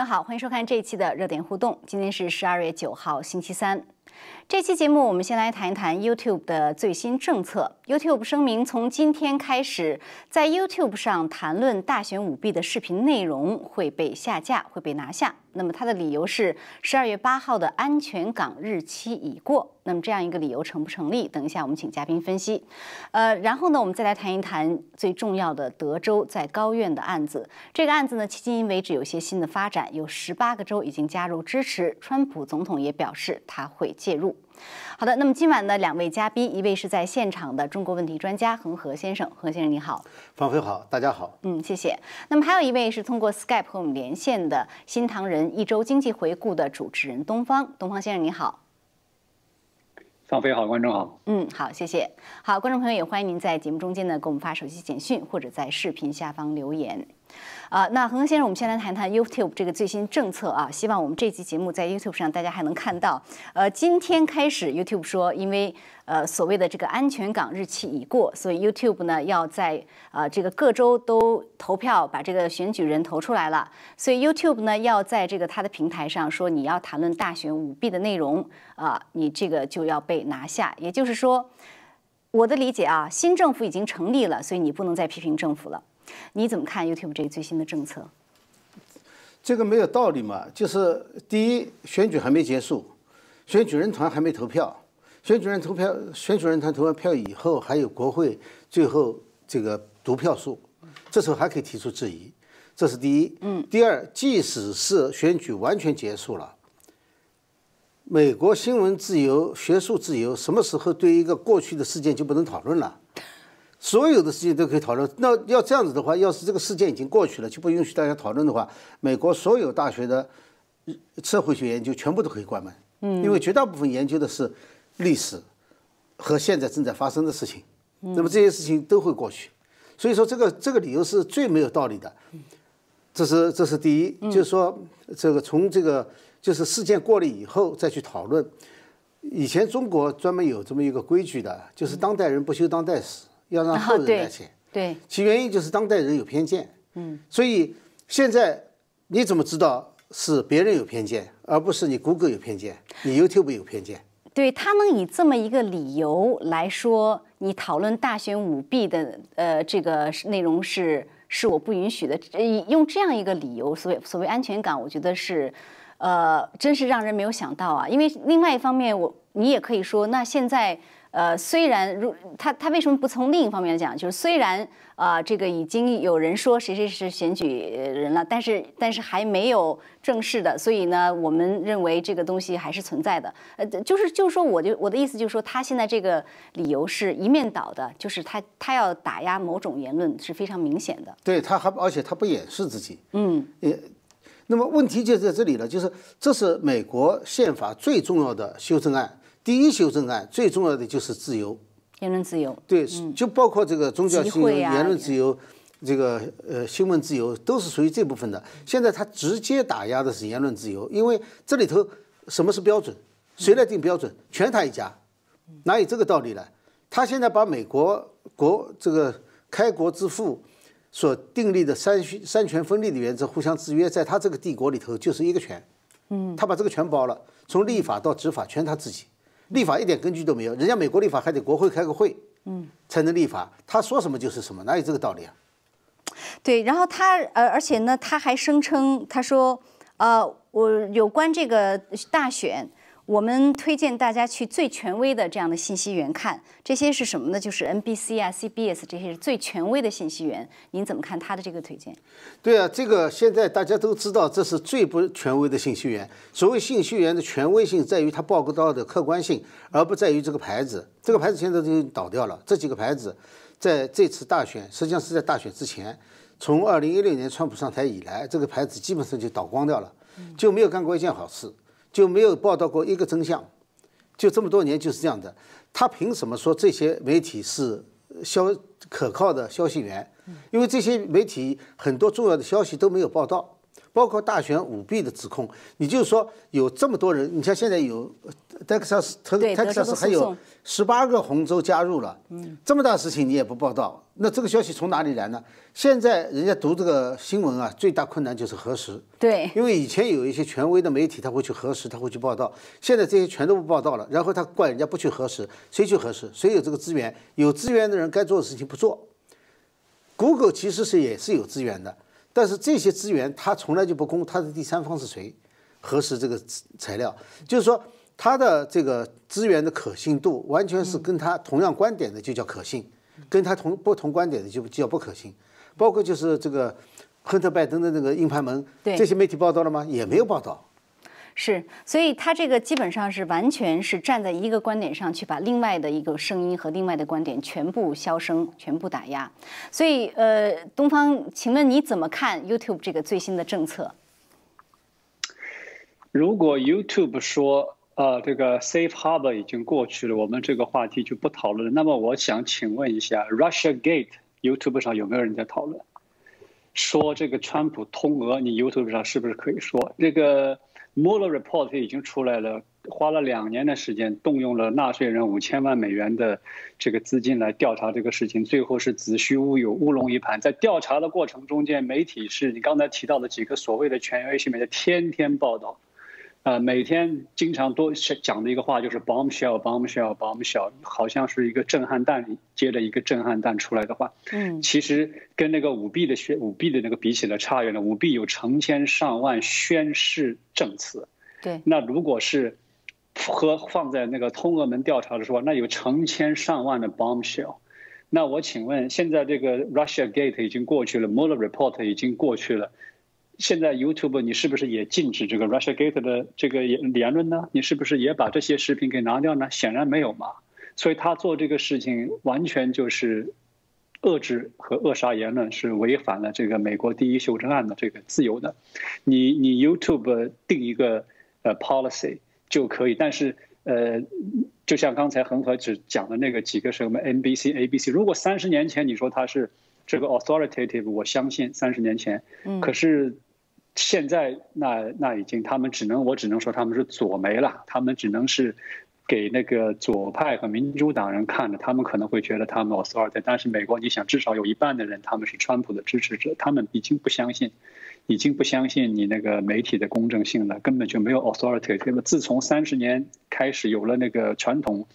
朋友好，欢迎收看这一期的热点互动。今天是十二月九号，星期三。这期节目我们先来谈一谈 YouTube 的最新政策。YouTube 声明，从今天开始，在 YouTube 上谈论大选舞弊的视频内容会被下架，会被拿下。那么它的理由是十二月八号的安全港日期已过。那么这样一个理由成不成立？等一下我们请嘉宾分析。呃，然后呢，我们再来谈一谈最重要的德州在高院的案子。这个案子呢，迄今为止有些新的发展，有十八个州已经加入支持，川普总统也表示他会介入。好的，那么今晚的两位嘉宾，一位是在现场的中国问题专家恒河先生，恒先生你好，方飞好，大家好，嗯，谢谢。那么还有一位是通过 Skype 和我们连线的新唐人一周经济回顾的主持人东方，东方先生你好，方飞好，观众好，嗯，好，谢谢。好，观众朋友也欢迎您在节目中间呢给我们发手机简讯或者在视频下方留言。啊，那恒恒先生，我们先来谈谈 YouTube 这个最新政策啊。希望我们这期节目在 YouTube 上大家还能看到。呃，今天开始，YouTube 说，因为呃所谓的这个安全港日期已过，所以 YouTube 呢要在呃这个各州都投票把这个选举人投出来了。所以 YouTube 呢要在这个它的平台上说，你要谈论大选舞弊的内容啊，你这个就要被拿下。也就是说，我的理解啊，新政府已经成立了，所以你不能再批评政府了。你怎么看 YouTube 这个最新的政策？这个没有道理嘛？就是第一，选举还没结束，选举人团还没投票，选举人投票，选举人团投完票以后，还有国会最后这个读票数，这时候还可以提出质疑，这是第一。嗯。第二，即使是选举完全结束了，美国新闻自由、学术自由，什么时候对一个过去的事件就不能讨论了？所有的事情都可以讨论。那要这样子的话，要是这个事件已经过去了，就不允许大家讨论的话，美国所有大学的社会学研究全部都可以关门。嗯，因为绝大部分研究的是历史和现在正在发生的事情，那么这些事情都会过去。所以说，这个这个理由是最没有道理的。这是这是第一，就是说这个从这个就是事件过了以后再去讨论。以前中国专门有这么一个规矩的，就是当代人不修当代史。要让后人来写，对，其原因就是当代人有偏见，嗯，所以现在你怎么知道是别人有偏见，而不是你谷歌有偏见，你 YouTube 有偏见？对他能以这么一个理由来说，你讨论大选舞弊的呃这个内容是是我不允许的，用这样一个理由，所谓所谓安全感，我觉得是，呃，真是让人没有想到啊。因为另外一方面，我你也可以说，那现在。呃，虽然如他他为什么不从另一方面讲？就是虽然啊，这个已经有人说谁谁是选举人了，但是但是还没有正式的，所以呢，我们认为这个东西还是存在的。呃，就是就是说，我就我的意思就是说，他现在这个理由是一面倒的，就是他他要打压某种言论是非常明显的。对，他还而且他不掩饰自己。嗯。也，那么问题就在这里了，就是这是美国宪法最重要的修正案。第一修正案最重要的就是自由，言论自由，对，就包括这个宗教信仰、言论自由，这个呃新闻自由都是属于这部分的。现在他直接打压的是言论自由，因为这里头什么是标准？谁来定标准？全他一家，哪有这个道理呢？他现在把美国国这个开国之父所订立的三三权分立的原则互相制约，在他这个帝国里头就是一个权，嗯，他把这个全包了，从立法到执法全他自己。立法一点根据都没有，人家美国立法还得国会开个会，嗯，才能立法。他说什么就是什么，哪有这个道理啊？对，然后他呃，而且呢，他还声称，他说，呃，我有关这个大选。我们推荐大家去最权威的这样的信息源看，这些是什么呢？就是 NBC 啊、CBS 这些是最权威的信息源。您怎么看他的这个推荐？对啊，这个现在大家都知道，这是最不权威的信息源。所谓信息源的权威性，在于它报告到的客观性，而不在于这个牌子。这个牌子现在都已经倒掉了。这几个牌子，在这次大选，实际上是在大选之前，从二零一六年川普上台以来，这个牌子基本上就倒光掉了，就没有干过一件好事。就没有报道过一个真相，就这么多年就是这样的。他凭什么说这些媒体是消可靠的消息源？因为这些媒体很多重要的消息都没有报道，包括大选舞弊的指控。你就是说有这么多人，你像现在有德克萨斯、特对德克萨斯还有十八个红州加入了，嗯，这么大事情你也不报道，那这个消息从哪里来呢？现在人家读这个新闻啊，最大困难就是核实。对，因为以前有一些权威的媒体，他会去核实，他会去报道。现在这些全都不报道了，然后他怪人家不去核实，谁去核实？谁有这个资源？有资源的人该做的事情不做。Google 其实是也是有资源的，但是这些资源他从来就不公，他的第三方是谁核实这个资材料？就是说他的这个资源的可信度完全是跟他同样观点的就叫可信，跟他同不同观点的就叫不可信。包括就是这个亨特拜登的那个硬盘门，对这些媒体报道了吗？也没有报道。是，所以他这个基本上是完全是站在一个观点上去把另外的一个声音和另外的观点全部消声、全部打压。所以，呃，东方，请问你怎么看 YouTube 这个最新的政策？如果 YouTube 说呃这个 Safe Harbor 已经过去了，我们这个话题就不讨论了。那么我想请问一下，Russia Gate YouTube 上有没有人在讨论？说这个川普通俄，你 YouTube 上是不是可以说这个 Mueller report 已经出来了，花了两年的时间，动用了纳税人五千万美元的这个资金来调查这个事情，最后是子虚乌有，乌龙一盘。在调查的过程中间，媒体是你刚才提到的几个所谓的权威性媒体，天天报道。呃，每天经常多讲的一个话就是 bombshell bombshell bombshell，好像是一个震撼弹接着一个震撼弹出来的话。嗯，其实跟那个舞弊的宣舞弊的那个比起来差远了。舞弊有成千上万宣誓证词，对，那如果是和放在那个通俄门调查的时候，那有成千上万的 bombshell。那我请问，现在这个 Russia Gate 已经过去了，Mueller report 已经过去了。现在 YouTube 你是不是也禁止这个 Russia Gate 的这个言言论呢？你是不是也把这些视频给拿掉呢？显然没有嘛。所以他做这个事情完全就是遏制和扼杀言论，是违反了这个美国第一修正案的这个自由的。你你 YouTube 定一个呃 policy 就可以，但是呃，就像刚才恒河只讲的那个几个什么 NBC、ABC，如果三十年前你说它是这个 authoritative，我相信三十年前，嗯，可是。现在那那已经，他们只能我只能说他们是左媒了，他们只能是给那个左派和民主党人看的，他们可能会觉得他们我苏尔特但是美国你想至少有一半的人他们是川普的支持者，他们已经不相信，已经不相信你那个媒体的公正性了，根本就没有 authority。那么自从三十年开始有了那个传统，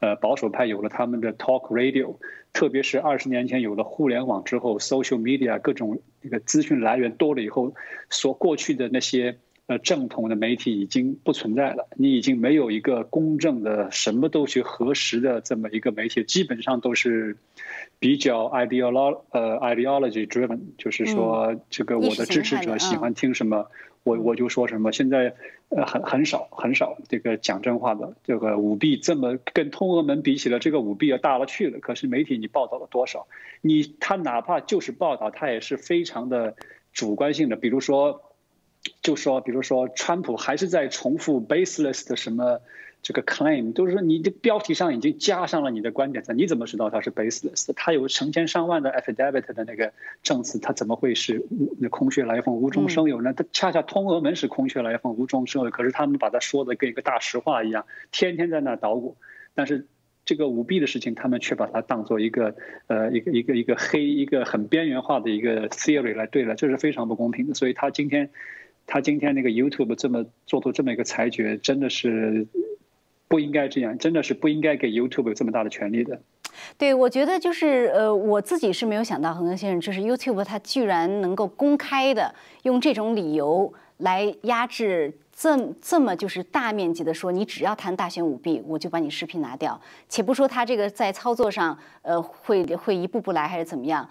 呃保守派有了他们的 talk radio。特别是二十年前有了互联网之后，social media 各种那个资讯来源多了以后，所过去的那些呃正统的媒体已经不存在了。你已经没有一个公正的什么都去核实的这么一个媒体，基本上都是比较 ideolo 呃 ideology driven，就是说这个我的支持者喜欢听什么。我我就说什么，现在呃很很少很少这个讲真话的这个舞弊这么跟通俄门比起来，这个舞弊要大了去了。可是媒体你报道了多少？你他哪怕就是报道，他也是非常的主观性的。比如说，就说比如说，川普还是在重复 baseless 的什么。这个 claim 都是说你的标题上已经加上了你的观点，你怎么知道它是 baseless？他有成千上万的 affidavit 的那个证词，他怎么会是那空穴来风、无中生有呢？他恰恰通俄门是空穴来风、无中生有，可是他们把它说的跟一个大实话一样，天天在那捣鼓。但是这个舞弊的事情，他们却把它当做一个呃一个一个一个黑、一个很边缘化的一个 theory 来对了，这是非常不公平的。所以他今天他今天那个 YouTube 这么做出这么一个裁决，真的是。不应该这样，真的是不应该给 YouTube 有这么大的权利的。对，我觉得就是呃，我自己是没有想到，恒河先生，就是 YouTube 它居然能够公开的用这种理由来压制这这么就是大面积的说，你只要谈大选舞弊，我就把你视频拿掉。且不说他这个在操作上，呃，会会一步步来还是怎么样？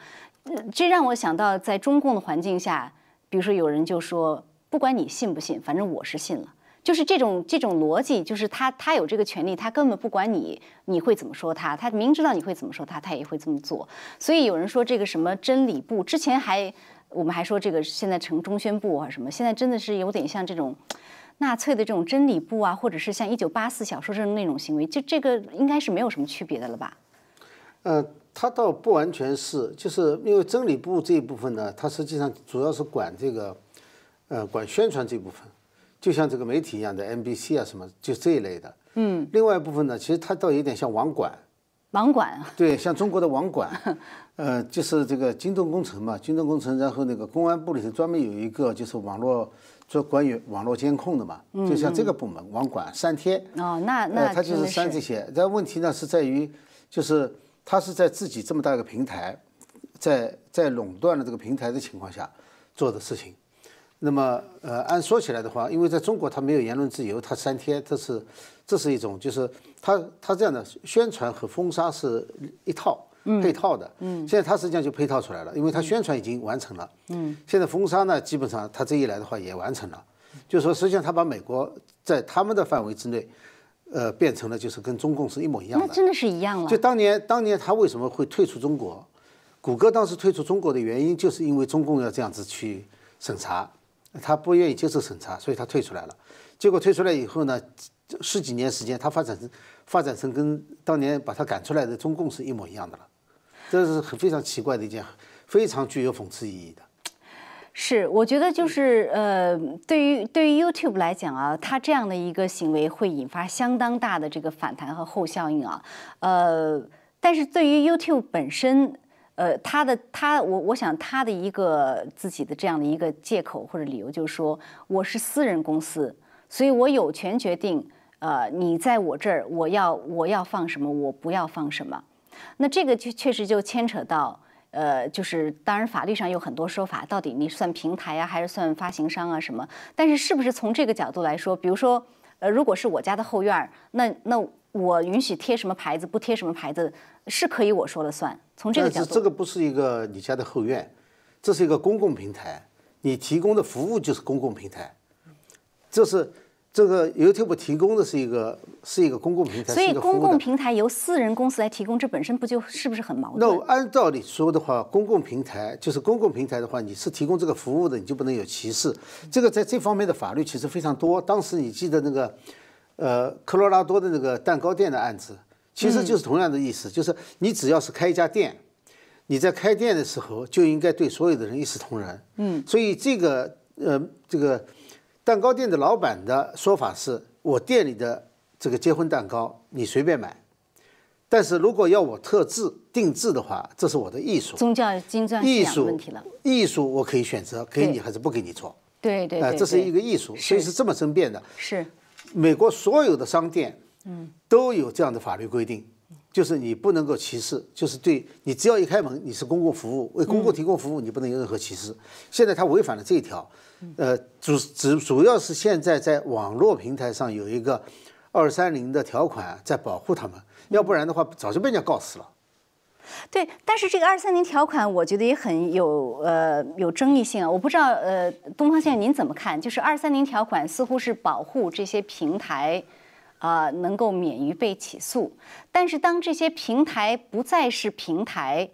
这让我想到，在中共的环境下，比如说有人就说，不管你信不信，反正我是信了。就是这种这种逻辑，就是他他有这个权利，他根本不管你你会怎么说他，他明知道你会怎么说他，他也会这么做。所以有人说这个什么真理部，之前还我们还说这个现在成中宣部啊什么，现在真的是有点像这种纳粹的这种真理部啊，或者是像一九八四小说这种那种行为，就这个应该是没有什么区别的了吧？呃，他倒不完全是，就是因为真理部这一部分呢，它实际上主要是管这个。呃，管宣传这部分，就像这个媒体一样的 NBC 啊什么，就这一类的。嗯。另外一部分呢，其实它倒有点像网管。网管。对，像中国的网管，呃，就是这个京东工程嘛，京东工程，然后那个公安部里头专门有一个就是网络做关于网络监控的嘛，就像这个部门网管删帖。哦，那那他就是删这些。但问题呢是在于，就是他是在自己这么大一个平台，在在垄断了这个平台的情况下做的事情。那么，呃，按说起来的话，因为在中国它没有言论自由，它三天，这是这是一种，就是它它这样的宣传和封杀是一套配套的。嗯。现在它实际上就配套出来了，因为它宣传已经完成了。嗯。现在封杀呢，基本上它这一来的话也完成了，就说实际上它把美国在他们的范围之内，呃，变成了就是跟中共是一模一样的。那真的是一样了。就当年当年他为什么会退出中国？谷歌当时退出中国的原因，就是因为中共要这样子去审查。他不愿意接受审查，所以他退出来了。结果退出来以后呢，十几年时间，他发展成发展成跟当年把他赶出来的中共是一模一样的了。这是很非常奇怪的一件，非常具有讽刺意义的。是，我觉得就是呃，对于对于 YouTube 来讲啊，他这样的一个行为会引发相当大的这个反弹和后效应啊。呃，但是对于 YouTube 本身。呃，他的他，我我想他的一个自己的这样的一个借口或者理由就是说，我是私人公司，所以我有权决定，呃，你在我这儿，我要我要放什么，我不要放什么。那这个就确实就牵扯到，呃，就是当然法律上有很多说法，到底你算平台呀，还是算发行商啊什么？但是是不是从这个角度来说，比如说，呃，如果是我家的后院，那那我允许贴什么牌子，不贴什么牌子？是可以我说了算，从这个角度。这个不是一个你家的后院，这是一个公共平台，你提供的服务就是公共平台，这是这个 YouTube 提供的是一个是一个公共平台。所以公共平台由私人公司来提供，这本身不就是不是很矛盾？那按道理说的话，公共平台就是公共平台的话，你是提供这个服务的，你就不能有歧视。这个在这方面的法律其实非常多。当时你记得那个呃科罗拉多的那个蛋糕店的案子。其实就是同样的意思，就是你只要是开一家店，你在开店的时候就应该对所有的人一视同仁。嗯，所以这个呃，这个蛋糕店的老板的说法是：我店里的这个结婚蛋糕你随便买，但是如果要我特制定制的话，这是我的艺术。宗教金砖艺术问题了。艺术我可以选择给你还是不给你做。对对对，这是一个艺术，所以是这么争辩的。是，美国所有的商店。嗯，都有这样的法律规定，就是你不能够歧视，就是对你只要一开门，你是公共服务，为公共提供服务，你不能有任何歧视。现在他违反了这一条，呃，主主主要是现在在网络平台上有一个二三零的条款在保护他们，要不然的话早就被人家告死了。对，但是这个二三零条款，我觉得也很有呃有争议性啊。我不知道呃，东方先生您怎么看？就是二三零条款似乎是保护这些平台。啊，能够免于被起诉，但是当这些平台不再是平台，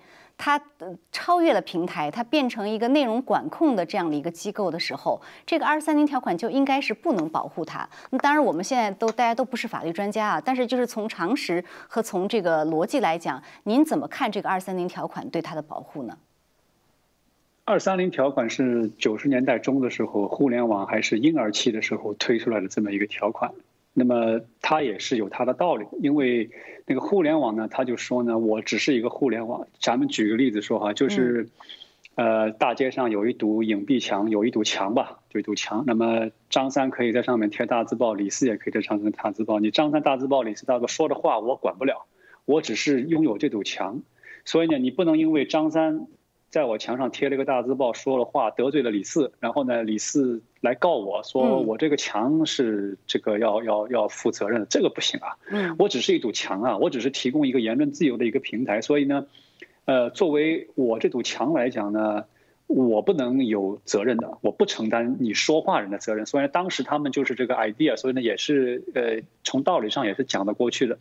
它超越了平台，它变成一个内容管控的这样的一个机构的时候，这个二三零条款就应该是不能保护它。那当然，我们现在都大家都不是法律专家啊，但是就是从常识和从这个逻辑来讲，您怎么看这个二三零条款对它的保护呢？二三零条款是九十年代中的时候，互联网还是婴儿期的时候推出来的这么一个条款。那么它也是有它的道理，因为那个互联网呢，他就说呢，我只是一个互联网。咱们举个例子说哈，就是，呃，大街上有一堵隐蔽墙，有一堵墙吧，就一堵墙。那么张三可以在上面贴大字报，李四也可以在上面贴大字报。你张三大字报，李四大字报说的话我管不了，我只是拥有这堵墙。所以呢，你不能因为张三。在我墙上贴了个大字报，说了话得罪了李四，然后呢，李四来告我说我这个墙是这个要要要负责任的，这个不行啊。嗯，我只是一堵墙啊，我只是提供一个言论自由的一个平台，所以呢，呃，作为我这堵墙来讲呢。我不能有责任的，我不承担你说话人的责任。虽然当时他们就是这个 idea，所以呢也是呃从道理上也是讲得过去的。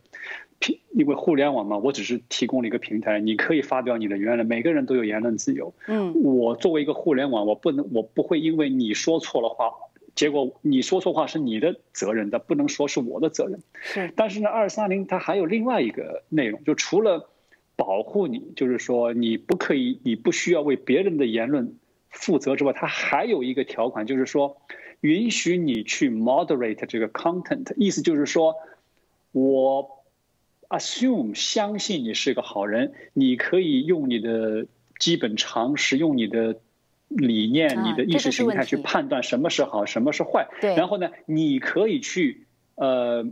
平因为互联网嘛，我只是提供了一个平台，你可以发表你的言论，每个人都有言论自由。嗯，我作为一个互联网，我不能我不会因为你说错了话，结果你说错话是你的责任的，不能说是我的责任。是，但是呢，二三零它还有另外一个内容，就除了。保护你，就是说你不可以，你不需要为别人的言论负责之外，它还有一个条款，就是说允许你去 moderate 这个 content，意思就是说，我 assume 相信你是个好人，你可以用你的基本常识，用你的理念、你的意识形态去判断什么是好，什么是坏。对。然后呢，你可以去呃，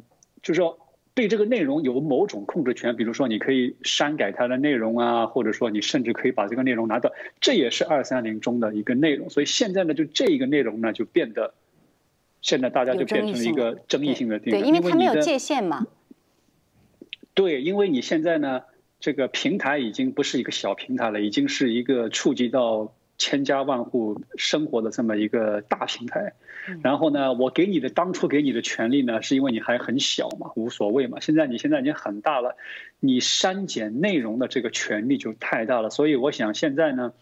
就是说。对这个内容有某种控制权，比如说你可以删改它的内容啊，或者说你甚至可以把这个内容拿到，这也是二三零中的一个内容。所以现在呢，就这一个内容呢，就变得现在大家就变成了一个争议性的地方，对，因为它没有界限嘛。对，因为你现在呢，这个平台已经不是一个小平台了，已经是一个触及到。千家万户生活的这么一个大平台，然后呢，我给你的当初给你的权利呢，是因为你还很小嘛，无所谓嘛。现在你现在已经很大了，你删减内容的这个权利就太大了。所以我想现在呢，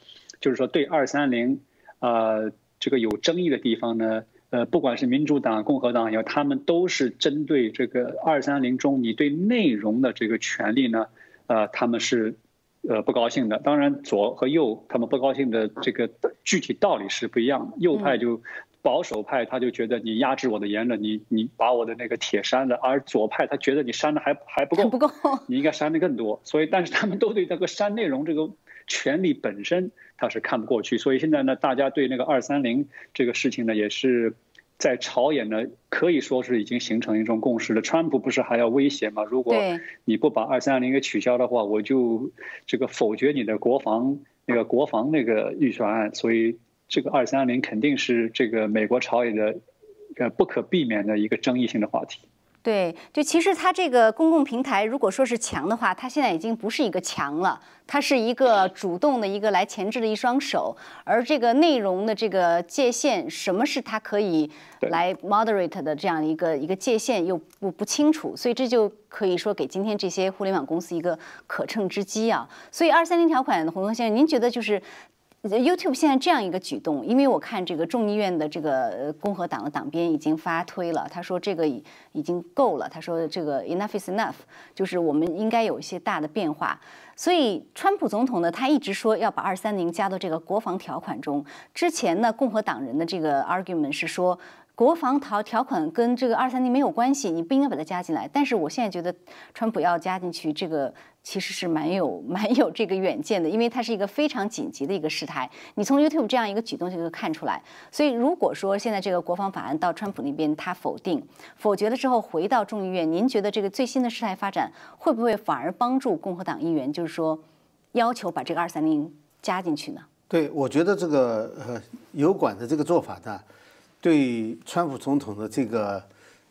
就是说对二三零，呃，这个有争议的地方呢，呃，不管是民主党、共和党，也好他们都是针对这个二三零中你对内容的这个权利呢，呃，他们是。呃，不高兴的，当然左和右他们不高兴的这个具体道理是不一样的。右派就保守派，他就觉得你压制我的言论，你你把我的那个铁删了；而左派他觉得你删的还还不够，不够，你应该删的更多。所以，但是他们都对这个删内容这个权利本身他是看不过去。所以现在呢，大家对那个二三零这个事情呢，也是。在朝野呢，可以说是已经形成一种共识了。川普不是还要威胁吗？如果你不把二三零给取消的话，我就这个否决你的国防那个国防那个预算案。所以这个二三零肯定是这个美国朝野的呃不可避免的一个争议性的话题。对，就其实它这个公共平台，如果说是墙的话，它现在已经不是一个墙了，它是一个 主动的一个来前置的一双手。而这个内容的这个界限，什么是它可以来 moderate 的这样一个一个界限又不不清楚，所以这就可以说给今天这些互联网公司一个可乘之机啊。所以二三零条款，洪东先生，您觉得就是？YouTube 现在这样一个举动，因为我看这个众议院的这个共和党的党鞭已经发推了，他说这个已已经够了，他说这个 enough is enough，就是我们应该有一些大的变化。所以川普总统呢，他一直说要把二三零加到这个国防条款中。之前呢，共和党人的这个 argument 是说。国防条条款跟这个二三零没有关系，你不应该把它加进来。但是我现在觉得，川普要加进去，这个其实是蛮有 蛮有这个远见的，因为它是一个非常紧急的一个事态。你从 YouTube 这样一个举动就可以看出来。所以如果说现在这个国防法案到川普那边他否定否决了之后回到众议院，您觉得这个最新的事态发展会不会反而帮助共和党议员，就是说要求把这个二三零加进去呢？对，我觉得这个呃油管的这个做法呢。对川普总统的这个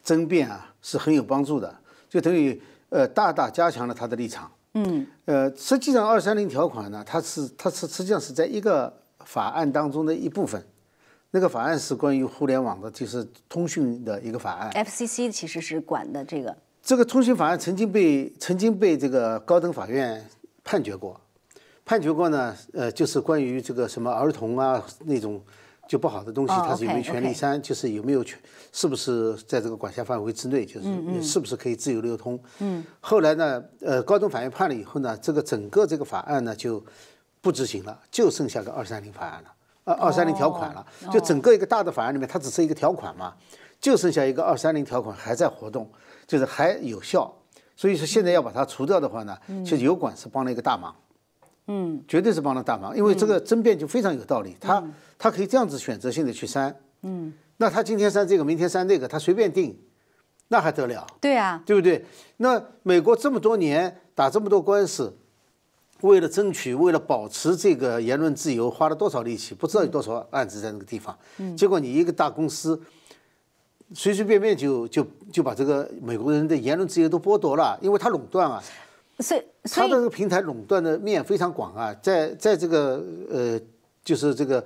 争辩啊是很有帮助的，就等于呃大大加强了他的立场。嗯，呃，实际上二三零条款呢，它是它是实际上是在一个法案当中的一部分，那个法案是关于互联网的，就是通讯的一个法案。FCC 其实是管的这个。这个通讯法案曾经被曾经被这个高等法院判决过，判决过呢，呃，就是关于这个什么儿童啊那种。就不好的东西，它是有没有权利删，就是有没有权，是不是在这个管辖范围之内，就是是不是可以自由流通。嗯。后来呢，呃，高等法院判了以后呢，这个整个这个法案呢就不执行了，就剩下个二三零法案了，二二三零条款了。就整个一个大的法案里面，它只是一个条款嘛，就剩下一个二三零条款还在活动，就是还有效。所以说现在要把它除掉的话呢，其实油管是帮了一个大忙。嗯，绝对是帮了大忙，因为这个争辩就非常有道理。他他可以这样子选择性的去删，嗯，那他今天删这个，明天删那个，他随便定，那还得了？对啊，对不对？那美国这么多年打这么多官司，为了争取，为了保持这个言论自由，花了多少力气？不知道有多少案子在那个地方。嗯，结果你一个大公司，随随便便就就就把这个美国人的言论自由都剥夺了，因为他垄断啊。所以，它的这个平台垄断的面非常广啊，在在这个呃，就是这个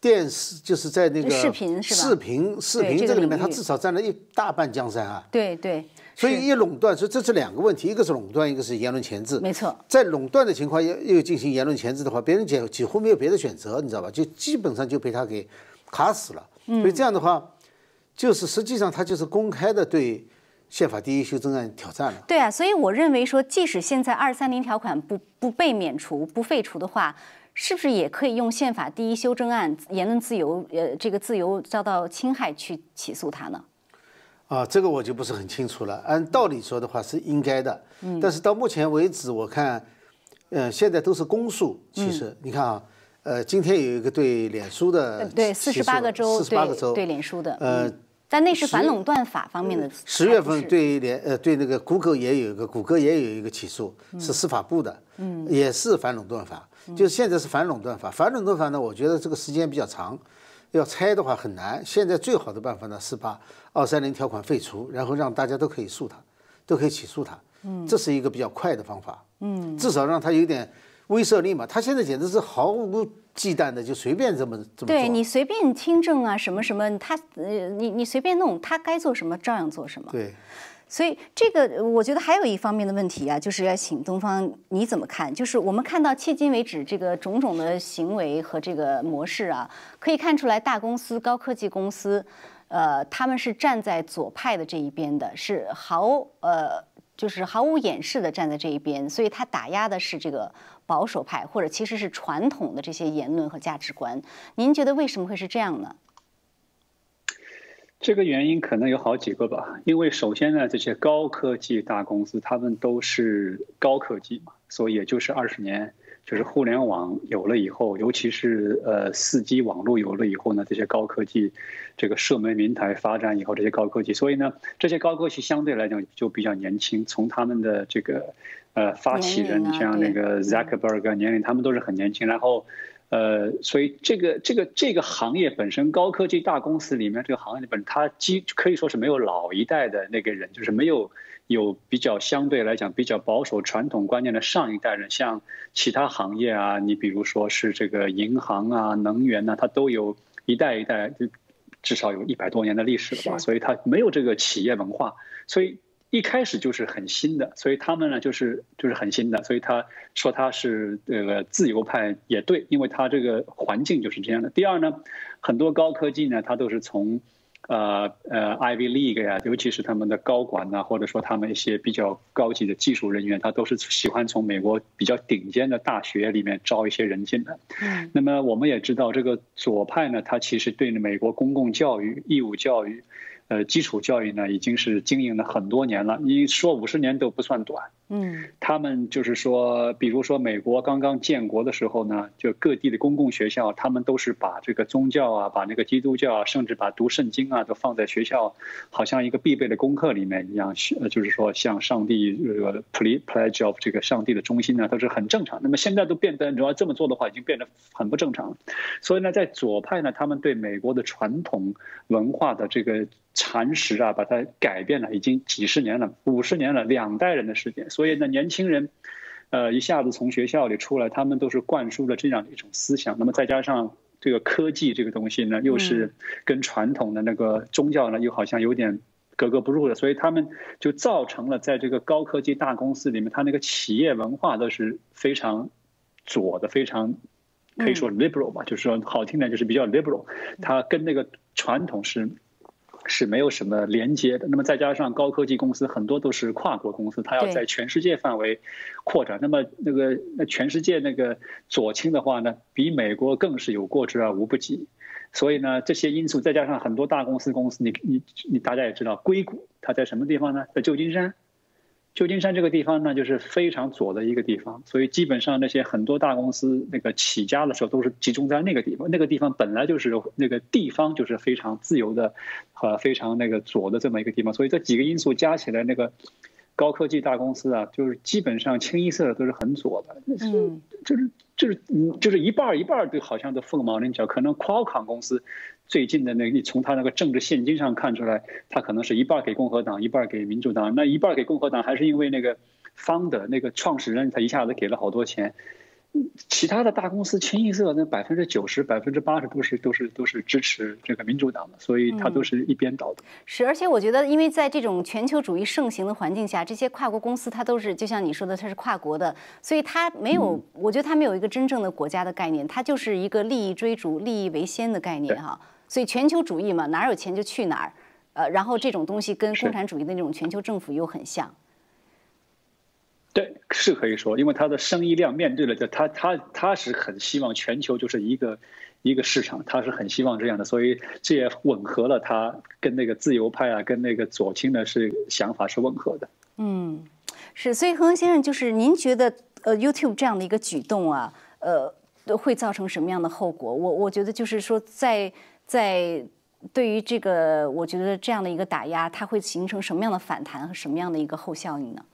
电视，就是在那个视频是吧？视频视频这个里面，它至少占了一大半江山啊。对对。所以一垄断，所以这是两个问题，一个是垄断，一个是言论前置。没错。在垄断的情况又又进行言论前置的话，别人几几乎没有别的选择，你知道吧？就基本上就被他给卡死了。所以这样的话，就是实际上他就是公开的对。宪法第一修正案挑战了。对啊，所以我认为说，即使现在二三零条款不不被免除、不废除的话，是不是也可以用宪法第一修正案言论自由呃这个自由遭到侵害去起诉他呢？啊，这个我就不是很清楚了。按道理说的话是应该的，但是到目前为止，我看，呃，现在都是公诉。其实你看啊，呃，今天有一个对脸书的对四十八个州四十八个州对脸书的，呃，但那是反垄断法方面的。十月份对联呃对那个谷歌也有一个，谷歌也有一个起诉，是司法部的，嗯，也是反垄断法，就是现在是反垄断法。反垄断法呢，我觉得这个时间比较长。要拆的话很难，现在最好的办法呢是把二三零条款废除，然后让大家都可以诉他，都可以起诉他。嗯，这是一个比较快的方法。嗯，至少让他有点威慑力嘛。他现在简直是毫无忌惮的，就随便这么这么做。对你随便听证啊，什么什么，他呃，你你随便弄，他该做什么照样做什么。对。所以这个我觉得还有一方面的问题啊，就是要请东方你怎么看？就是我们看到迄今为止这个种种的行为和这个模式啊，可以看出来大公司、高科技公司，呃，他们是站在左派的这一边的，是毫呃就是毫无掩饰的站在这一边，所以他打压的是这个保守派或者其实是传统的这些言论和价值观。您觉得为什么会是这样呢？这个原因可能有好几个吧，因为首先呢，这些高科技大公司他们都是高科技嘛，所以也就是二十年，就是互联网有了以后，尤其是呃四 G 网络有了以后呢，这些高科技这个社媒平台发展以后，这些高科技，所以呢，这些高科技相对来讲就比较年轻，从他们的这个呃发起人像那个 Zuckerberg 年龄，他们都是很年轻，然后。呃，所以这个这个这个行业本身，高科技大公司里面这个行业本它基可以说是没有老一代的那个人，就是没有有比较相对来讲比较保守传统观念的上一代人，像其他行业啊，你比如说是这个银行啊、能源呐，它都有一代一代就至少有一百多年的历史了吧，所以它没有这个企业文化，所以。一开始就是很新的，所以他们呢就是就是很新的，所以他说他是这个自由派也对，因为他这个环境就是这样的。第二呢，很多高科技呢，它都是从，呃呃 Ivy League 呀，尤其是他们的高管呐，或者说他们一些比较高级的技术人员，他都是喜欢从美国比较顶尖的大学里面招一些人进来。嗯。那么我们也知道，这个左派呢，他其实对美国公共教育、义务教育。呃，基础教育呢，已经是经营了很多年了。你说五十年都不算短。嗯，他们就是说，比如说美国刚刚建国的时候呢，就各地的公共学校，他们都是把这个宗教啊，把那个基督教啊，甚至把读圣经啊，都放在学校，好像一个必备的功课里面一样。呃，就是说，像上帝这个 pledge of 这个上帝的中心呢，都是很正常。那么现在都变得，你要这么做的话，已经变得很不正常。所以呢，在左派呢，他们对美国的传统文化的这个蚕食啊，把它改变了，已经几十年了，五十年了，两代人的时间。所以呢，年轻人，呃，一下子从学校里出来，他们都是灌输了这样的一种思想。那么再加上这个科技这个东西呢，又是跟传统的那个宗教呢，又好像有点格格不入的，所以他们就造成了在这个高科技大公司里面，他那个企业文化都是非常左的，非常可以说 liberal 吧，就是说好听点就是比较 liberal，它跟那个传统是。是没有什么连接的。那么再加上高科技公司很多都是跨国公司，它要在全世界范围扩展。那么那个那全世界那个左倾的话呢，比美国更是有过之而无不及。所以呢，这些因素再加上很多大公司公司，你你你大家也知道，硅谷它在什么地方呢？在旧金山。旧金山这个地方呢，就是非常左的一个地方，所以基本上那些很多大公司那个起家的时候都是集中在那个地方。那个地方本来就是那个地方就是非常自由的，和非常那个左的这么一个地方。所以这几个因素加起来，那个高科技大公司啊，就是基本上清一色的都是很左的。嗯，就是就是嗯，就是一半一半都好像都凤毛麟角。可能 Qualcomm 公司。最近的那，你从他那个政治现金上看出来，他可能是一半给共和党，一半给民主党。那一半给共和党，还是因为那个方的那个创始人，他一下子给了好多钱。其他的大公司清一色，那百分之九十、百分之八十都是都是都是支持这个民主党的，所以它都是一边倒的。是，而且我觉得，因为在这种全球主义盛行的环境下，这些跨国公司它都是就像你说的，它是跨国的，所以它没有，我觉得它没有一个真正的国家的概念，它就是一个利益追逐、利益为先的概念哈。所以全球主义嘛，哪有钱就去哪儿，呃，然后这种东西跟共产主义的那种全球政府又很像。对，是可以说，因为他的生意量面对了，就他他他是很希望全球就是一个一个市场，他是很希望这样的，所以这也吻合了他跟那个自由派啊，跟那个左倾的是想法是吻合的。嗯，是，所以何先生，就是您觉得呃 YouTube 这样的一个举动啊，呃，会造成什么样的后果？我我觉得就是说，在在对于这个，我觉得这样的一个打压，它会形成什么样的反弹和什么样的一个后效应呢？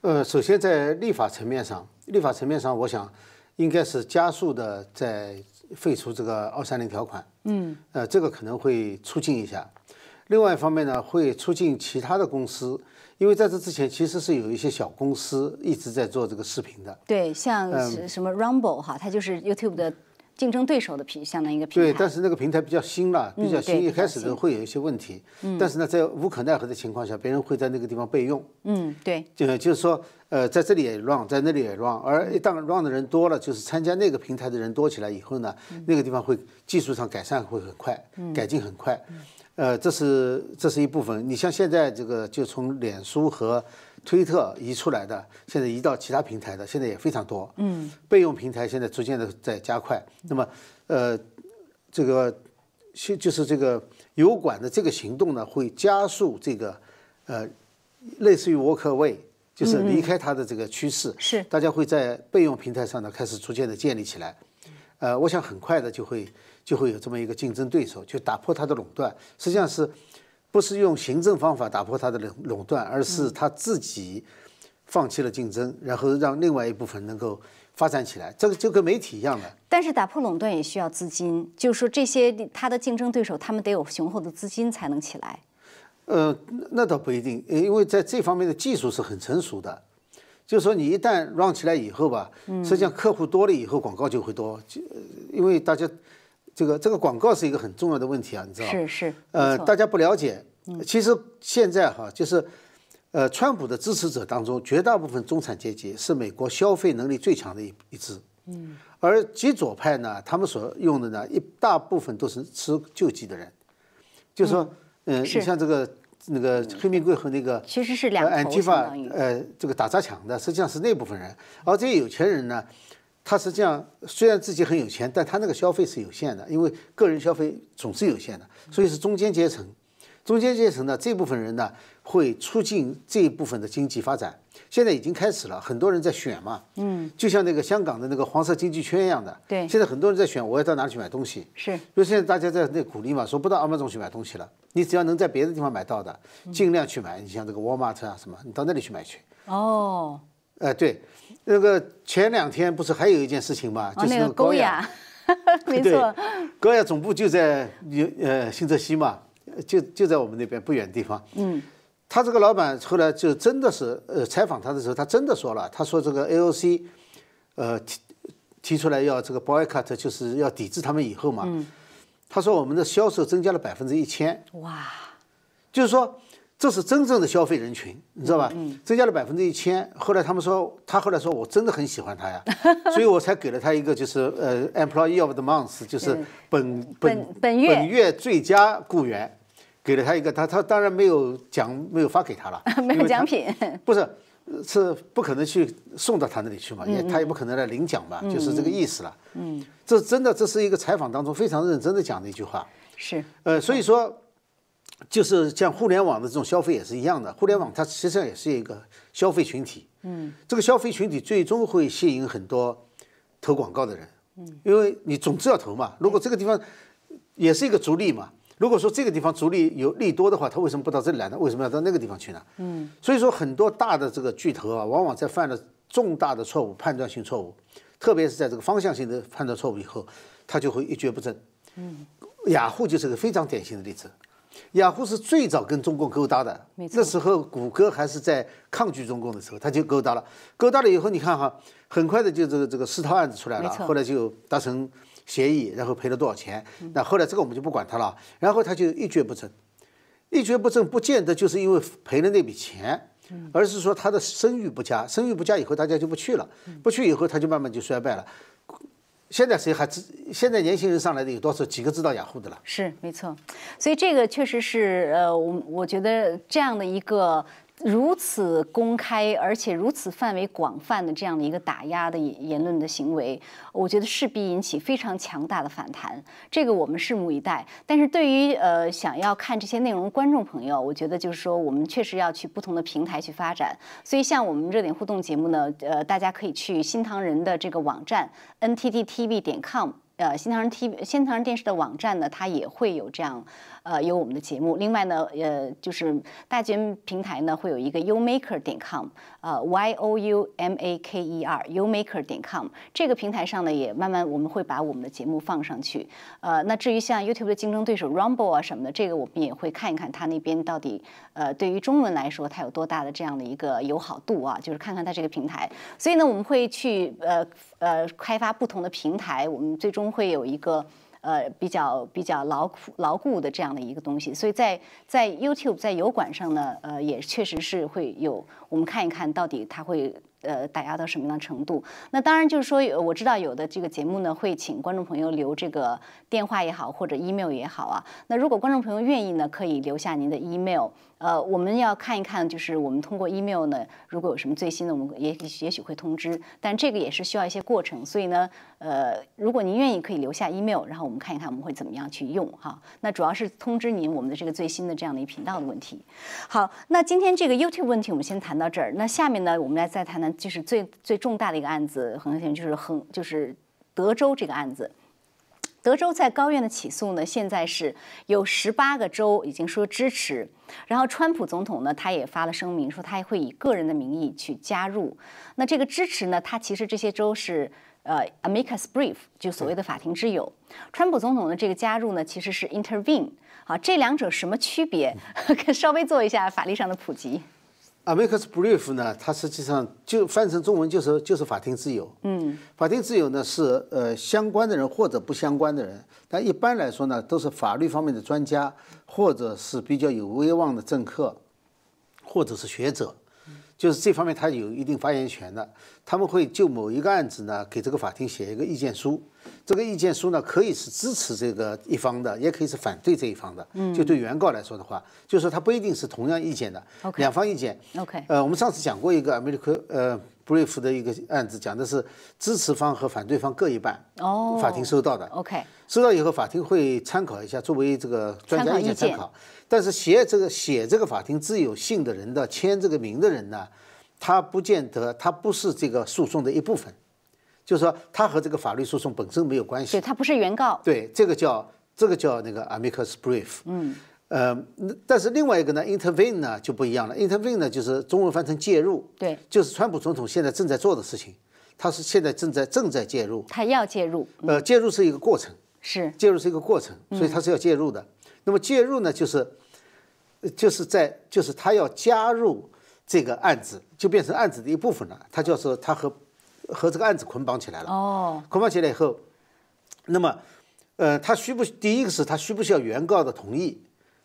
呃，首先在立法层面上，立法层面上，我想应该是加速的在废除这个二三零条款。嗯，呃，这个可能会促进一下。另外一方面呢，会促进其他的公司，因为在这之前其实是有一些小公司一直在做这个视频的。对，像什么 Rumble 哈，它就是 YouTube 的。竞争对手的平相当于一个平台，对，但是那个平台比较新了，比较新，一开始的会有一些问题，嗯。但是呢，在无可奈何的情况下，别人会在那个地方备用，嗯，对，就就是说，呃，在这里也 run，在那里也 run，而一旦 run 的人多了，就是参加那个平台的人多起来以后呢，那个地方会技术上改善会很快，改进很快，呃，这是这是一部分。你像现在这个，就从脸书和推特移出来的，现在移到其他平台的，现在也非常多。嗯，备用平台现在逐渐的在加快。那么，呃，这个，就是这个油管的这个行动呢，会加速这个，呃，类似于 walk away，就是离开它的这个趋势。是，大家会在备用平台上呢开始逐渐的建立起来。呃，我想很快的就会就会有这么一个竞争对手，就打破它的垄断。实际上是。不是用行政方法打破它的垄垄断，而是他自己放弃了竞争，然后让另外一部分能够发展起来。这个就跟媒体一样的。但是打破垄断也需要资金，就是说这些他的竞争对手，他们得有雄厚的资金才能起来。呃，那倒不一定，因为在这方面的技术是很成熟的。就是说，你一旦 run 起来以后吧，实际上客户多了以后，广告就会多，就因为大家。这个这个广告是一个很重要的问题啊，你知道吗是是。呃，大家不了解。其实现在哈，就是，呃，川普的支持者当中，绝大部分中产阶级是美国消费能力最强的一一支。嗯。而极左派呢，他们所用的呢，一大部分都是吃救济的人。就是说，嗯，你像这个那个黑玫瑰和那个，其实是两头呃，这个打砸抢的，实际上是那部分人。而这些有钱人呢？他实际上虽然自己很有钱，但他那个消费是有限的，因为个人消费总是有限的，所以是中间阶层。中间阶层呢，这部分人呢，会促进这一部分的经济发展。现在已经开始了，很多人在选嘛，嗯，就像那个香港的那个黄色经济圈一样的。对。现在很多人在选，我要到哪里去买东西？是。比如现在大家在那鼓励嘛，说不到阿玛总去买东西了，你只要能在别的地方买到的，尽量去买。你像这个 Walmart 啊什么，你到那里去买去。哦。哎，对。那个前两天不是还有一件事情嘛，就是高雅，没错，高雅总部就在呃新泽西嘛，就就在我们那边不远地方。嗯，他这个老板后来就真的是呃采访他的时候，他真的说了，他说这个 AOC，呃提提出来要这个 boycott，就是要抵制他们以后嘛，他说我们的销售增加了百分之一千。哇，就是说。这是真正的消费人群，你知道吧？增加了百分之一千。后来他们说，他后来说我真的很喜欢他呀，所以我才给了他一个就是呃，employee of the month，就是本本本月月最佳雇员，给了他一个。他他当然没有奖，没有发给他了，没有奖品。不是，是不可能去送到他那里去嘛，也他也不可能来领奖嘛，就是这个意思了。嗯，这真的这是一个采访当中非常认真的讲的一句话。是。呃，所以说。就是像互联网的这种消费也是一样的，互联网它实际上也是一个消费群体。嗯，这个消费群体最终会吸引很多投广告的人。嗯，因为你总是要投嘛。如果这个地方也是一个逐利嘛，如果说这个地方逐利有利多的话，他为什么不到这里来呢？为什么要到那个地方去呢？嗯，所以说很多大的这个巨头啊，往往在犯了重大的错误、判断性错误，特别是在这个方向性的判断错误以后，他就会一蹶不振。嗯，雅虎就是个非常典型的例子。雅虎是最早跟中共勾搭的，那时候谷歌还是在抗拒中共的时候，他就勾搭了。勾搭了以后，你看哈，很快的就这个这个四套案子出来了，后来就达成协议，然后赔了多少钱？那后来这个我们就不管他了。然后他就一蹶不振，一蹶不振不见得就是因为赔了那笔钱，而是说他的声誉不佳，声誉不佳以后大家就不去了，不去以后他就慢慢就衰败了。现在谁还知？现在年轻人上来的有多少？几个知道雅虎的了？是没错，所以这个确实是呃，我我觉得这样的一个如此公开，而且如此范围广泛的这样的一个打压的言论的行为，我觉得势必引起非常强大的反弹。这个我们拭目以待。但是对于呃想要看这些内容的观众朋友，我觉得就是说，我们确实要去不同的平台去发展。所以像我们热点互动节目呢，呃，大家可以去新唐人的这个网站 n t t t v 点 com，呃，新唐人 TV 新唐人电视的网站呢，它也会有这样。呃，有我们的节目。另外呢，呃，就是大节目平台呢会有一个 youmaker 点 com，呃，y o u m a k e r youmaker 点 com 这个平台上呢也慢慢我们会把我们的节目放上去。呃，那至于像 YouTube 的竞争对手 Rumble 啊什么的，这个我们也会看一看它那边到底呃对于中文来说它有多大的这样的一个友好度啊，就是看看它这个平台。所以呢，我们会去呃呃开发不同的平台，我们最终会有一个。呃，比较比较牢固牢固的这样的一个东西，所以在在 YouTube 在油管上呢，呃，也确实是会有，我们看一看到底它会。呃，打压到什么样的程度？那当然就是说，我知道有的这个节目呢，会请观众朋友留这个电话也好，或者 email 也好啊。那如果观众朋友愿意呢，可以留下您的 email。呃，我们要看一看，就是我们通过 email 呢，如果有什么最新的，我们也也许会通知。但这个也是需要一些过程，所以呢，呃，如果您愿意，可以留下 email，然后我们看一看我们会怎么样去用哈。那主要是通知您我们的这个最新的这样的一频道的问题。好，那今天这个 YouTube 问题我们先谈到这儿。那下面呢，我们来再谈谈。就是最最重大的一个案子，很明显就是横，就是德州这个案子。德州在高院的起诉呢，现在是有十八个州已经说支持，然后川普总统呢，他也发了声明说他也会以个人的名义去加入。那这个支持呢，他其实这些州是呃 amicus brief，就所谓的法庭之友。川普总统的这个加入呢，其实是 intervene。好，这两者什么区别？稍微做一下法律上的普及。Amicus brief 呢，它实际上就翻成中文就是就是法庭自由。嗯，法庭自由呢是呃相关的人或者不相关的人，但一般来说呢都是法律方面的专家，或者是比较有威望的政客，或者是学者。就是这方面他有一定发言权的，他们会就某一个案子呢给这个法庭写一个意见书，这个意见书呢可以是支持这个一方的，也可以是反对这一方的。嗯，就对原告来说的话，就是说他不一定是同样意见的，两方意见。OK，呃，我们上次讲过一个 American 呃 Brief 的一个案子，讲的是支持方和反对方各一半。哦，法庭收到的。OK，收到以后法庭会参考一下，作为这个专家意见参考。但是写这个写这个法庭自有信的人的签这个名的人呢，他不见得他不是这个诉讼的一部分，就是说他和这个法律诉讼本身没有关系。对他不是原告。对，这个叫这个叫那个 amicus brief。嗯。呃，但是另外一个呢，intervene 呢就不一样了。intervene 呢就是中文翻成介入。对。就是川普总统现在正在做的事情，他是现在正在正在介入。他要介入。呃，介入是一个过程。是。介入是一个过程，所以他是要介入的。那么介入呢，就是，就是在就是他要加入这个案子，就变成案子的一部分了。他就是他和和这个案子捆绑起来了。哦。捆绑起来以后，那么，呃，他需不第一个是他需不需要原告的同意？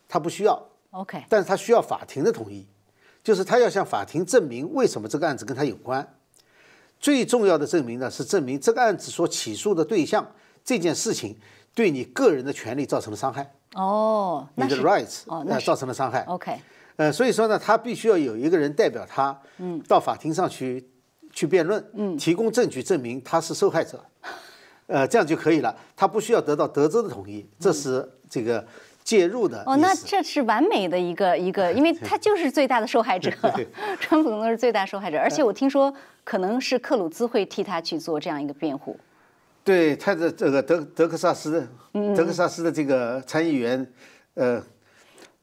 他不需要。OK。但是他需要法庭的同意，就是他要向法庭证明为什么这个案子跟他有关。最重要的证明呢，是证明这个案子所起诉的对象这件事情对你个人的权利造成了伤害。哦，你的 rights 哦，那造成了伤害。OK，呃，所以说呢，他必须要有一个人代表他，嗯，到法庭上去去辩论，嗯，提供证据证明他是受害者，呃，这样就可以了。他不需要得到德州的同意，这是这个介入的。哦，那这是完美的一个一个，因为他就是最大的受害者，川普总统是最大受害者，而且我听说可能是克鲁兹会替他去做这样一个辩护。对，他的这个德德克萨斯，德克萨斯的这个参议员，呃，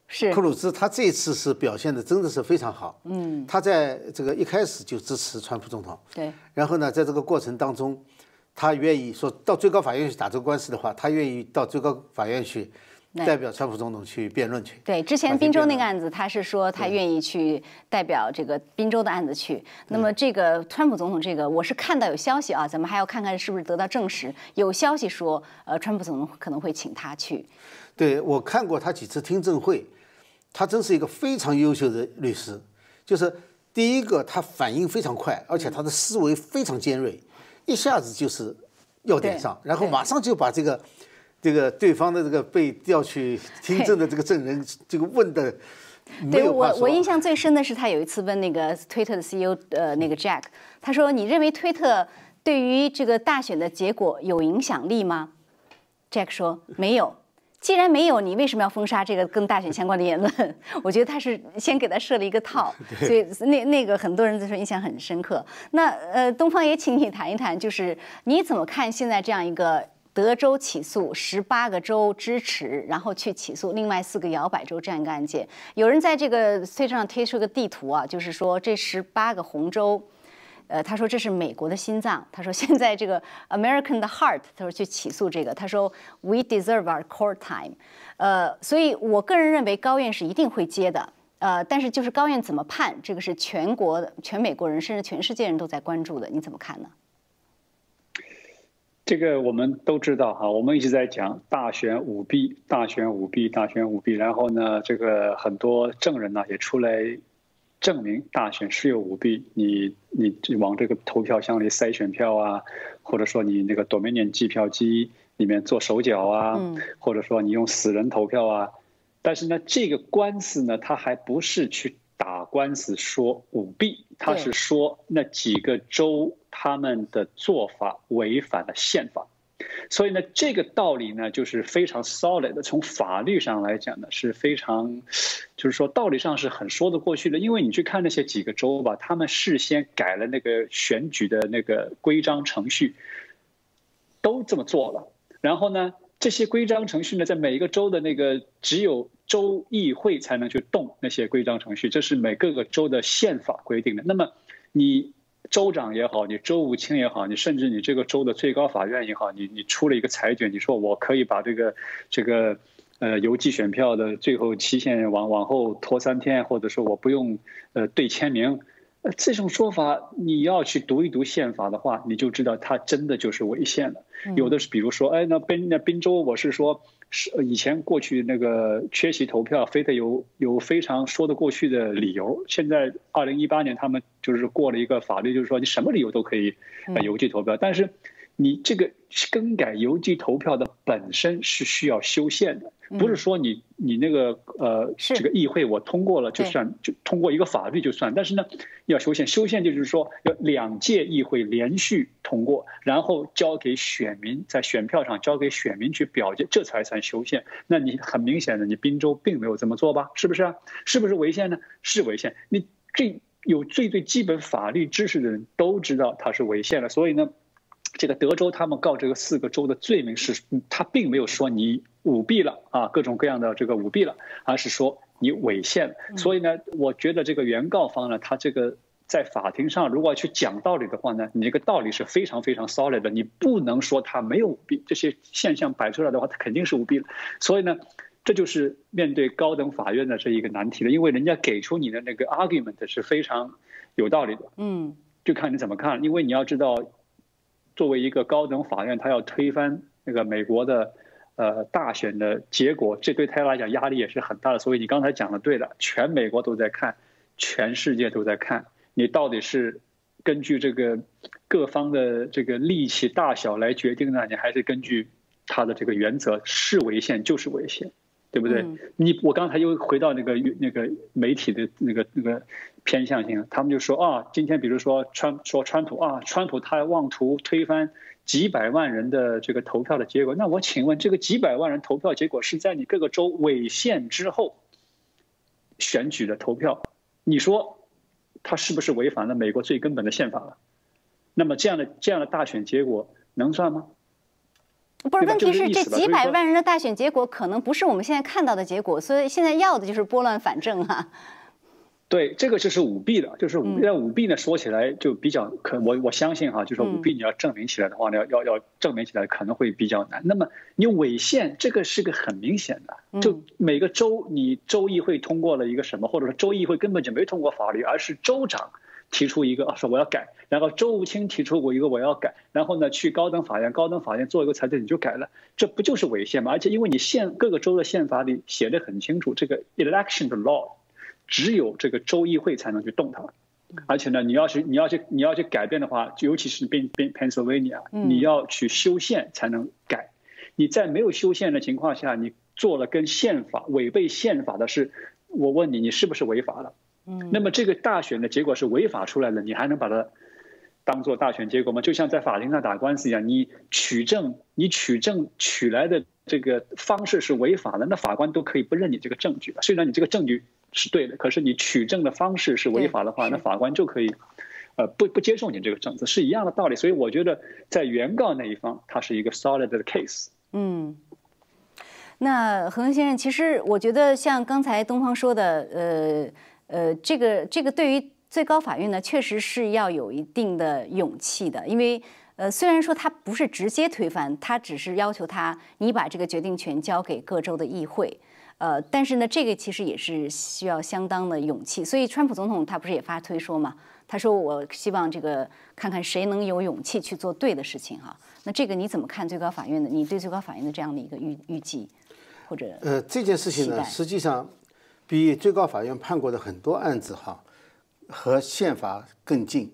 是克鲁兹，他这次是表现的真的是非常好。嗯，他在这个一开始就支持川普总统。对。然后呢，在这个过程当中，他愿意说到最高法院去打这个官司的话，他愿意到最高法院去。代表川普总统去辩论去。对，之前宾州那个案子，他是说他愿意去代表这个宾州的案子去。那么这个川普总统这个，我是看到有消息啊，咱们还要看看是不是得到证实。有消息说，呃，川普总统可能会请他去。对，我看过他几次听证会，他真是一个非常优秀的律师。就是第一个，他反应非常快，而且他的思维非常尖锐，一下子就是要点上，然后马上就把这个。这个对方的这个被调去听证的这个证人，这个问的对我，我印象最深的是他有一次问那个推特的 CEO，呃，那个 Jack，他说：“你认为推特对于这个大选的结果有影响力吗？”Jack 说：“没有。既然没有，你为什么要封杀这个跟大选相关的言论？” 我觉得他是先给他设了一个套，所以那那个很多人就说印象很深刻。那呃，东方也请你谈一谈，就是你怎么看现在这样一个？德州起诉十八个州支持，然后去起诉另外四个摇摆州这样一个案件。有人在这个推特上贴出个地图啊，就是说这十八个红州，呃，他说这是美国的心脏。他说现在这个 American 的 heart，他说去起诉这个。他说 We deserve our court time。呃，所以我个人认为高院是一定会接的。呃，但是就是高院怎么判，这个是全国全美国人甚至全世界人都在关注的。你怎么看呢？这个我们都知道哈，我们一直在讲大选舞弊，大选舞弊，大选舞弊。然后呢，这个很多证人呢也出来证明大选是有舞弊。你你往这个投票箱里塞选票啊，或者说你那个 Dominion 计票机里面做手脚啊，或者说你用死人投票啊。但是呢，这个官司呢，他还不是去打官司说舞弊，他是说那几个州。他们的做法违反了宪法，所以呢，这个道理呢就是非常 solid 的。从法律上来讲呢，是非常，就是说道理上是很说得过去的。因为你去看那些几个州吧，他们事先改了那个选举的那个规章程序，都这么做了。然后呢，这些规章程序呢，在每一个州的那个只有州议会才能去动那些规章程序，这是每个个州的宪法规定的。那么你。州长也好，你州务卿也好，你甚至你这个州的最高法院也好，你你出了一个裁决，你说我可以把这个这个呃邮寄选票的最后期限往往后拖三天，或者说我不用呃对签名，呃这种说法你要去读一读宪法的话，你就知道它真的就是违宪了。有的是比如说，哎，那宾那宾州我是说。是以前过去那个缺席投票，非得有有非常说得过去的理由。现在二零一八年他们就是过了一个法律，就是说你什么理由都可以邮寄投票，但是你这个更改邮寄投票的本身是需要修宪的。不是说你你那个呃这个议会我通过了就算就通过一个法律就算，但是呢要修宪，修宪就是说要两届议会连续通过，然后交给选民在选票上交给选民去表决，这才算修宪。那你很明显的你滨州并没有这么做吧？是不是啊？是不是违宪呢？是违宪。你最有最最基本法律知识的人都知道它是违宪了，所以呢。这个德州他们告这个四个州的罪名是，他并没有说你舞弊了啊，各种各样的这个舞弊了，而是说你违宪了。所以呢，我觉得这个原告方呢，他这个在法庭上如果去讲道理的话呢，你这个道理是非常非常 solid 的，你不能说他没有舞弊，这些现象摆出来的话，他肯定是舞弊了。所以呢，这就是面对高等法院的这一个难题了，因为人家给出你的那个 argument 是非常有道理的。嗯，就看你怎么看，因为你要知道。作为一个高等法院，他要推翻那个美国的呃大选的结果，这对他来讲压力也是很大的。所以你刚才讲的对的，全美国都在看，全世界都在看，你到底是根据这个各方的这个力气大小来决定呢，你还是根据他的这个原则是违宪就是违宪。对不对？你我刚才又回到那个那个媒体的那个那个偏向性，他们就说啊，今天比如说川说川普啊，川普他妄图推翻几百万人的这个投票的结果。那我请问，这个几百万人投票结果是在你各个州违宪之后选举的投票，你说他是不是违反了美国最根本的宪法了？那么这样的这样的大选结果能算吗？不是，问题是这几百万人的大选结果可能不是我们现在看到的结果，所以现在要的就是拨乱反正啊。对，这个就是舞弊的，就是舞那舞弊呢，说起来就比较可，我我相信哈，就是舞弊你要证明起来的话呢，要要要证明起来可能会比较难。那么你违宪这个是个很明显的，就每个州你州议会通过了一个什么，或者说州议会根本就没通过法律，而是州长。提出一个啊，说我要改，然后周务卿提出过一个我要改，然后呢去高等法院，高等法院做一个裁决你就改了，这不就是违宪吗？而且因为你宪各个州的宪法里写的很清楚，这个 election 的 law 只有这个州议会才能去动它，而且呢你要是你要去你要去改变的话，尤其是 Pen Pennsylvania，你要去修宪才能改，你在没有修宪的情况下，你做了跟宪法违背宪法的事。我问你，你是不是违法了？嗯，那么这个大选的结果是违法出来的，你还能把它当做大选结果吗？就像在法庭上打官司一样，你取证，你取证取来的这个方式是违法的，那法官都可以不认你这个证据的。虽然你这个证据是对的，可是你取证的方式是违法的话，那法官就可以呃不不接受你这个证词，是一样的道理。所以我觉得在原告那一方，它是一个 solid 的 case。嗯。那何先生，其实我觉得像刚才东方说的，呃呃，这个这个对于最高法院呢，确实是要有一定的勇气的，因为呃，虽然说他不是直接推翻，他只是要求他你把这个决定权交给各州的议会，呃，但是呢，这个其实也是需要相当的勇气。所以川普总统他不是也发推说嘛，他说我希望这个看看谁能有勇气去做对的事情哈。那这个你怎么看最高法院的？你对最高法院的这样的一个预预计？或者呃，这件事情呢，实际上比最高法院判过的很多案子哈，和宪法更近。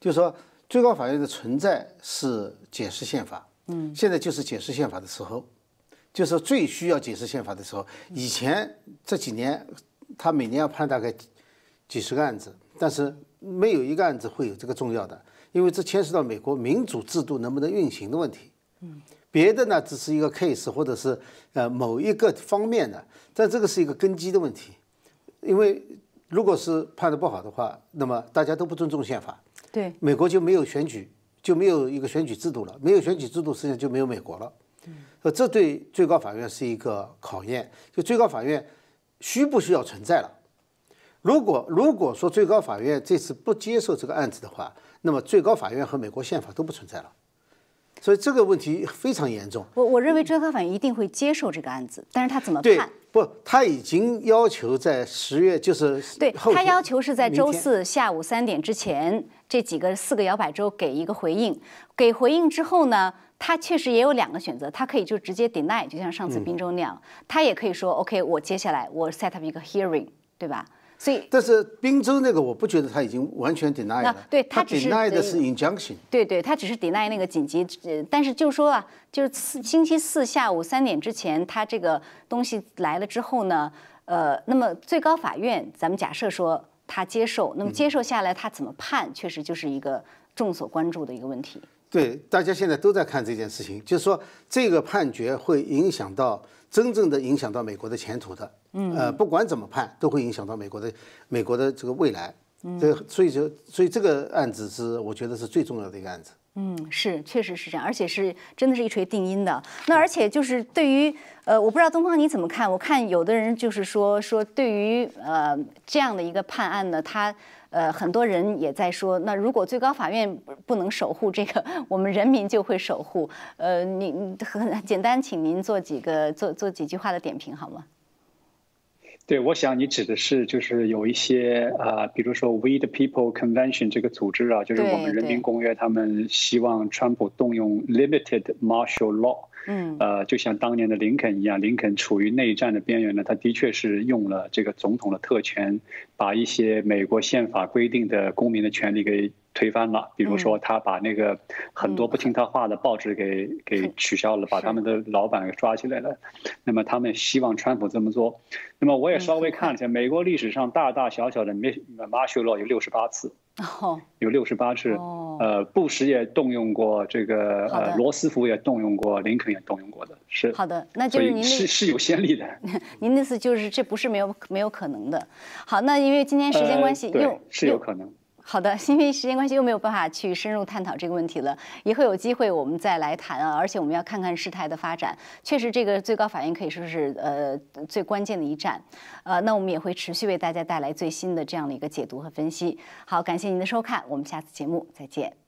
就是说，最高法院的存在是解释宪法，嗯，现在就是解释宪法的时候，就是最需要解释宪法的时候。以前这几年，他每年要判大概几十个案子，但是没有一个案子会有这个重要的，因为这牵涉到美国民主制度能不能运行的问题，嗯。别的呢，只是一个 case，或者是呃某一个方面的，但这个是一个根基的问题，因为如果是判的不好的话，那么大家都不尊重宪法，对，美国就没有选举，就没有一个选举制度了，没有选举制度，实际上就没有美国了，嗯，这对最高法院是一个考验，就最高法院需不需要存在了？如果如果说最高法院这次不接受这个案子的话，那么最高法院和美国宪法都不存在了。所以这个问题非常严重。我我认为最高法院一定会接受这个案子，但是他怎么判？不，他已经要求在十月，就是对他要求是在周四下午三点之前，这几个四个摇摆州给一个回应。给回应之后呢，他确实也有两个选择，他可以就直接 deny，就像上次宾州那样，他也可以说 OK，我接下来我 set up 一个 hearing，对吧？所以，但是宾州那个我不觉得他已经完全 deny 了，对他只是 deny 的是 injunction，对对，他只是 deny 那个紧急，呃，但是就说啊，就是四星期四下午三点之前，他这个东西来了之后呢，呃，那么最高法院，咱们假设说他接受，那么接受下来他怎么判，确实就是一个众所关注的一个问题。对，大家现在都在看这件事情，就是说这个判决会影响到。真正的影响到美国的前途的，嗯，呃，不管怎么判，都会影响到美国的美国的这个未来，嗯，这所以就所以这个案子是我觉得是最重要的一个案子，嗯，是，确实是这样，而且是真的是一锤定音的。那而且就是对于，呃，我不知道东方你怎么看？我看有的人就是说说对于呃这样的一个判案呢，他。呃，很多人也在说，那如果最高法院不能守护这个，我们人民就会守护。呃，你很简单，请您做几个做做几句话的点评好吗？对，我想你指的是就是有一些啊，比如说 We the People Convention 这个组织啊，就是我们人民公约，他们希望川普动用 Limited Martial Law。嗯，呃，就像当年的林肯一样，林肯处于内战的边缘呢，他的确是用了这个总统的特权，把一些美国宪法规定的公民的权利给。推翻了，比如说他把那个很多不听他话的报纸给给取消了，把他们的老板给抓起来了。那么他们希望川普这么做。那么我也稍微看了一下，美国历史上大大小小的 martial law 有六十八次，有六十八次。呃，布什也动用过这个，呃，罗斯福也动用过，林肯也动用过的，是。好的，那就是您是是有先例的。您的意思就是这不是没有没有可能的。好，那因为今天时间关系，又是有可能。好的，因为时间关系又没有办法去深入探讨这个问题了，以后有机会我们再来谈啊。而且我们要看看事态的发展，确实这个最高法院可以说是呃最关键的一站，呃，那我们也会持续为大家带来最新的这样的一个解读和分析。好，感谢您的收看，我们下次节目再见。